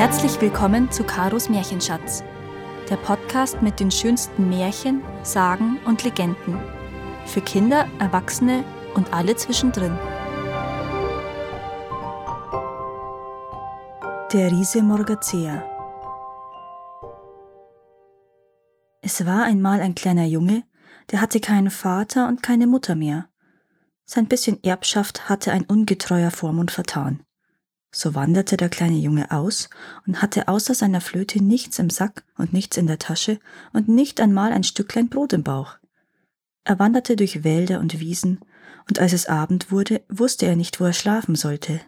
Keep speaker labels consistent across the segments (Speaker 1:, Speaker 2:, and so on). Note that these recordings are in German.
Speaker 1: Herzlich willkommen zu Karos Märchenschatz, der Podcast mit den schönsten Märchen, Sagen und Legenden. Für Kinder, Erwachsene und alle zwischendrin. Der Riese Morgazea Es war einmal ein kleiner Junge, der hatte keinen Vater und keine Mutter mehr. Sein bisschen Erbschaft hatte ein ungetreuer Vormund vertan. So wanderte der kleine Junge aus und hatte außer seiner Flöte nichts im Sack und nichts in der Tasche und nicht einmal ein Stücklein Brot im Bauch. Er wanderte durch Wälder und Wiesen, und als es Abend wurde, wusste er nicht, wo er schlafen sollte.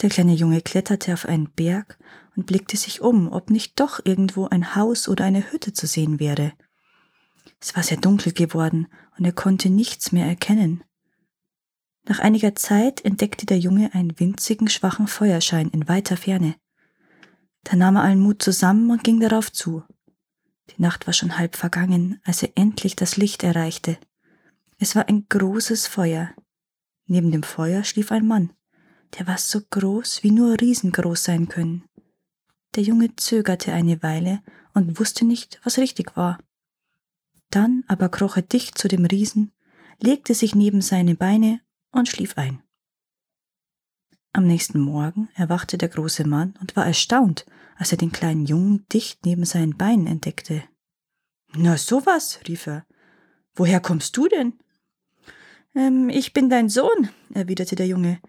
Speaker 1: Der kleine Junge kletterte auf einen Berg und blickte sich um, ob nicht doch irgendwo ein Haus oder eine Hütte zu sehen wäre. Es war sehr dunkel geworden, und er konnte nichts mehr erkennen. Nach einiger Zeit entdeckte der Junge einen winzigen, schwachen Feuerschein in weiter Ferne. Da nahm er allen Mut zusammen und ging darauf zu. Die Nacht war schon halb vergangen, als er endlich das Licht erreichte. Es war ein großes Feuer. Neben dem Feuer schlief ein Mann, der war so groß, wie nur riesengroß sein können. Der Junge zögerte eine Weile und wusste nicht, was richtig war. Dann aber kroch er dicht zu dem Riesen, legte sich neben seine Beine und schlief ein. Am nächsten Morgen erwachte der große Mann und war erstaunt, als er den kleinen Jungen dicht neben seinen Beinen entdeckte. Na sowas, rief er. Woher kommst du denn? Ähm, ich bin dein Sohn, erwiderte der Junge.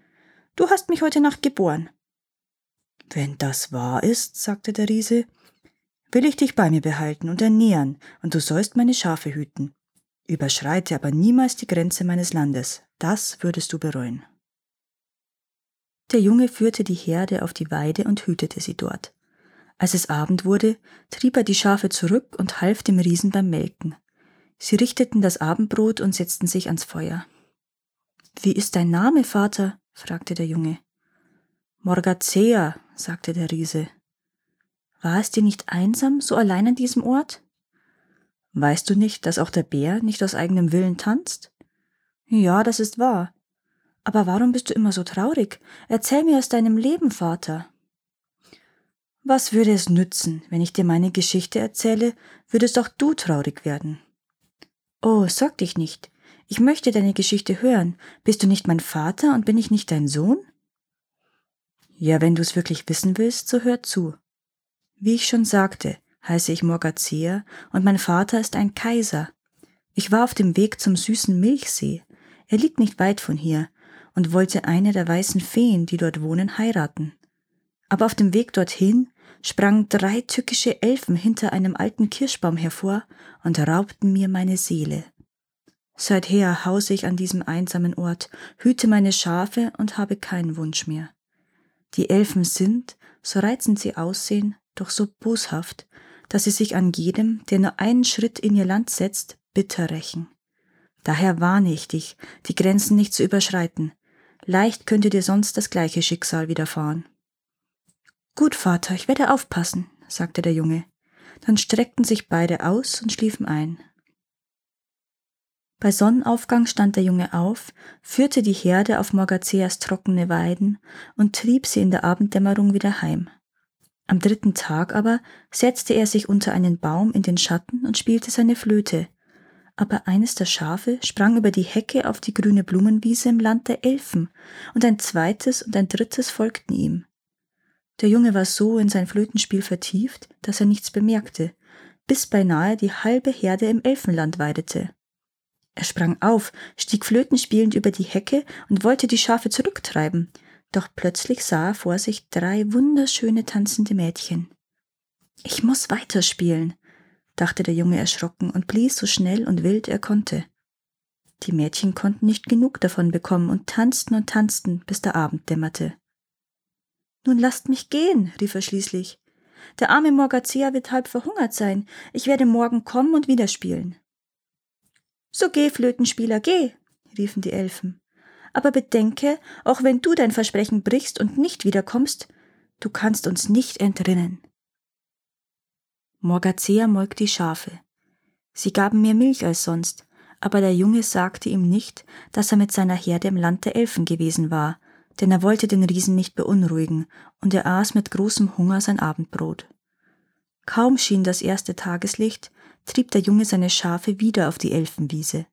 Speaker 1: Du hast mich heute Nacht geboren. Wenn das wahr ist, sagte der Riese, will ich dich bei mir behalten und ernähren, und du sollst meine Schafe hüten. Überschreite aber niemals die Grenze meines Landes, das würdest du bereuen. Der Junge führte die Herde auf die Weide und hütete sie dort. Als es Abend wurde, trieb er die Schafe zurück und half dem Riesen beim Melken. Sie richteten das Abendbrot und setzten sich ans Feuer. Wie ist dein Name, Vater? fragte der Junge. Morgazea, sagte der Riese. War es dir nicht einsam, so allein an diesem Ort? Weißt du nicht, dass auch der Bär nicht aus eigenem Willen tanzt? Ja, das ist wahr. Aber warum bist du immer so traurig? Erzähl mir aus deinem Leben, Vater. Was würde es nützen, wenn ich dir meine Geschichte erzähle, würdest auch du traurig werden. Oh, sorg dich nicht. Ich möchte deine Geschichte hören. Bist du nicht mein Vater und bin ich nicht dein Sohn? Ja, wenn du es wirklich wissen willst, so hör zu. Wie ich schon sagte, heiße ich Morgazea und mein Vater ist ein Kaiser. Ich war auf dem Weg zum süßen Milchsee. Er liegt nicht weit von hier und wollte eine der weißen Feen, die dort wohnen, heiraten. Aber auf dem Weg dorthin sprangen drei tückische Elfen hinter einem alten Kirschbaum hervor und raubten mir meine Seele. Seither hause ich an diesem einsamen Ort, hüte meine Schafe und habe keinen Wunsch mehr. Die Elfen sind, so reizend sie aussehen, doch so boshaft, dass sie sich an jedem, der nur einen Schritt in ihr Land setzt, bitter rächen. Daher warne ich dich, die Grenzen nicht zu überschreiten. Leicht könnte dir sonst das gleiche Schicksal widerfahren. Gut, Vater, ich werde aufpassen, sagte der Junge. Dann streckten sich beide aus und schliefen ein. Bei Sonnenaufgang stand der Junge auf, führte die Herde auf Morgazeas trockene Weiden und trieb sie in der Abenddämmerung wieder heim. Am dritten Tag aber setzte er sich unter einen Baum in den Schatten und spielte seine Flöte. Aber eines der Schafe sprang über die Hecke auf die grüne Blumenwiese im Land der Elfen, und ein zweites und ein drittes folgten ihm. Der Junge war so in sein Flötenspiel vertieft, dass er nichts bemerkte, bis beinahe die halbe Herde im Elfenland weidete. Er sprang auf, stieg flötenspielend über die Hecke und wollte die Schafe zurücktreiben, doch plötzlich sah er vor sich drei wunderschöne tanzende Mädchen. Ich muss weiterspielen, dachte der Junge erschrocken und blies so schnell und wild er konnte. Die Mädchen konnten nicht genug davon bekommen und tanzten und tanzten, bis der Abend dämmerte. Nun lasst mich gehen, rief er schließlich. Der arme Morgazea wird halb verhungert sein. Ich werde morgen kommen und wieder spielen. So geh, Flötenspieler, geh, riefen die Elfen aber bedenke, auch wenn du dein Versprechen brichst und nicht wiederkommst, du kannst uns nicht entrinnen. Morgazea molk die Schafe. Sie gaben mehr Milch als sonst, aber der Junge sagte ihm nicht, dass er mit seiner Herde im Land der Elfen gewesen war, denn er wollte den Riesen nicht beunruhigen, und er aß mit großem Hunger sein Abendbrot. Kaum schien das erste Tageslicht, trieb der Junge seine Schafe wieder auf die Elfenwiese.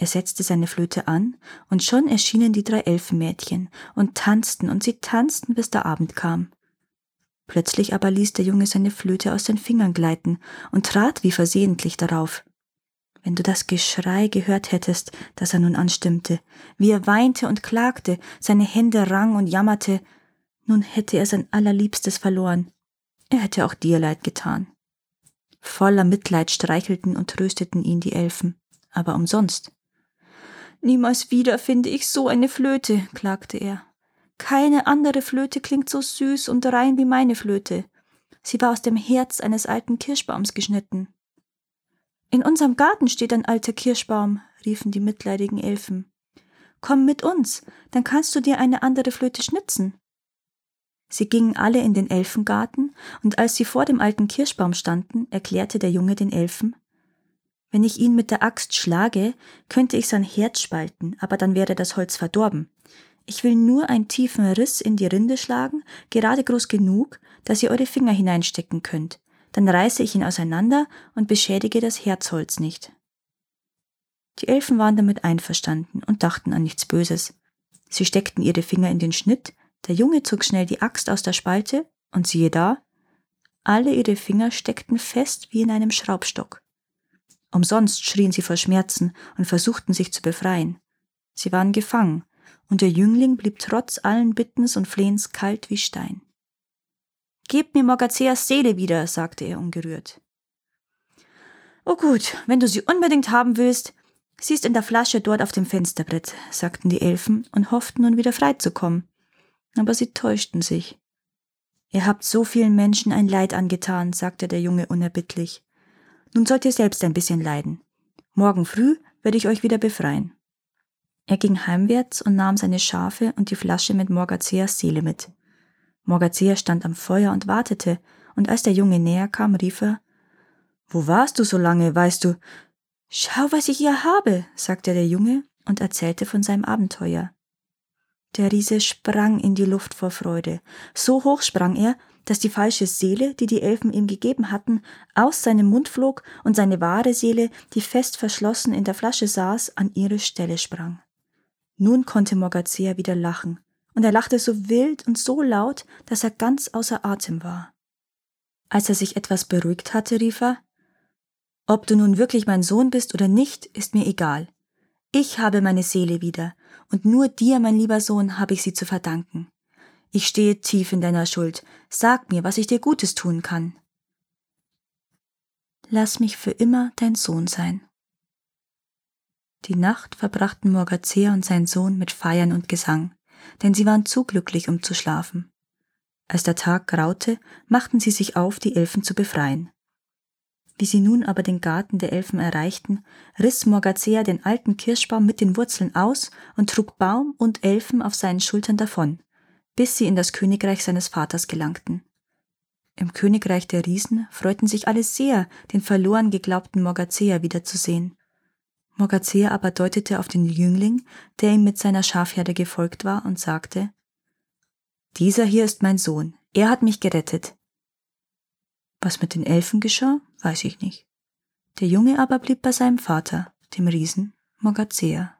Speaker 1: Er setzte seine Flöte an, und schon erschienen die drei Elfenmädchen und tanzten und sie tanzten, bis der Abend kam. Plötzlich aber ließ der Junge seine Flöte aus den Fingern gleiten und trat wie versehentlich darauf. Wenn du das Geschrei gehört hättest, das er nun anstimmte, wie er weinte und klagte, seine Hände rang und jammerte, nun hätte er sein allerliebstes verloren. Er hätte auch dir leid getan. Voller Mitleid streichelten und trösteten ihn die Elfen, aber umsonst. Niemals wieder finde ich so eine Flöte, klagte er. Keine andere Flöte klingt so süß und rein wie meine Flöte. Sie war aus dem Herz eines alten Kirschbaums geschnitten. In unserem Garten steht ein alter Kirschbaum, riefen die mitleidigen Elfen. Komm mit uns, dann kannst du dir eine andere Flöte schnitzen. Sie gingen alle in den Elfengarten, und als sie vor dem alten Kirschbaum standen, erklärte der Junge den Elfen Wenn ich ihn mit der Axt schlage, könnte ich sein Herz spalten, aber dann wäre das Holz verdorben. Ich will nur einen tiefen Riss in die Rinde schlagen, gerade groß genug, dass ihr eure Finger hineinstecken könnt. Dann reiße ich ihn auseinander und beschädige das Herzholz nicht. Die Elfen waren damit einverstanden und dachten an nichts Böses. Sie steckten ihre Finger in den Schnitt, der Junge zog schnell die Axt aus der Spalte, und siehe da, alle ihre Finger steckten fest wie in einem Schraubstock. Umsonst schrien sie vor Schmerzen und versuchten sich zu befreien. Sie waren gefangen, und der Jüngling blieb trotz allen Bittens und Flehens kalt wie Stein. Gebt mir Morgazeas Seele wieder, sagte er ungerührt. Oh gut, wenn du sie unbedingt haben willst, sie ist in der Flasche dort auf dem Fensterbrett, sagten die Elfen und hofften nun wieder frei zu kommen. Aber sie täuschten sich. Ihr habt so vielen Menschen ein Leid angetan, sagte der Junge unerbittlich. Nun sollt ihr selbst ein bisschen leiden. Morgen früh werde ich euch wieder befreien. Er ging heimwärts und nahm seine Schafe und die Flasche mit Morgazeas Seele mit. Morgazea stand am Feuer und wartete, und als der Junge näher kam, rief er Wo warst du so lange, weißt du? Schau, was ich hier habe, sagte der Junge und erzählte von seinem Abenteuer. Der Riese sprang in die Luft vor Freude. So hoch sprang er, dass die falsche Seele, die die Elfen ihm gegeben hatten, aus seinem Mund flog und seine wahre Seele, die fest verschlossen in der Flasche saß, an ihre Stelle sprang. Nun konnte Morgazea wieder lachen, und er lachte so wild und so laut, dass er ganz außer Atem war. Als er sich etwas beruhigt hatte, rief er Ob du nun wirklich mein Sohn bist oder nicht, ist mir egal. Ich habe meine Seele wieder, und nur dir, mein lieber Sohn, habe ich sie zu verdanken. Ich stehe tief in deiner Schuld. Sag mir, was ich dir Gutes tun kann. Lass mich für immer dein Sohn sein. Die Nacht verbrachten Morgazea und sein Sohn mit Feiern und Gesang, denn sie waren zu glücklich, um zu schlafen. Als der Tag graute, machten sie sich auf, die Elfen zu befreien. Wie sie nun aber den Garten der Elfen erreichten, riss Morgazea den alten Kirschbaum mit den Wurzeln aus und trug Baum und Elfen auf seinen Schultern davon, bis sie in das Königreich seines Vaters gelangten. Im Königreich der Riesen freuten sich alle sehr, den verloren geglaubten Morgazea wiederzusehen. Morgazea aber deutete auf den Jüngling, der ihm mit seiner Schafherde gefolgt war, und sagte Dieser hier ist mein Sohn, er hat mich gerettet. Was mit den Elfen geschah, weiß ich nicht. Der Junge aber blieb bei seinem Vater, dem Riesen Morgazea.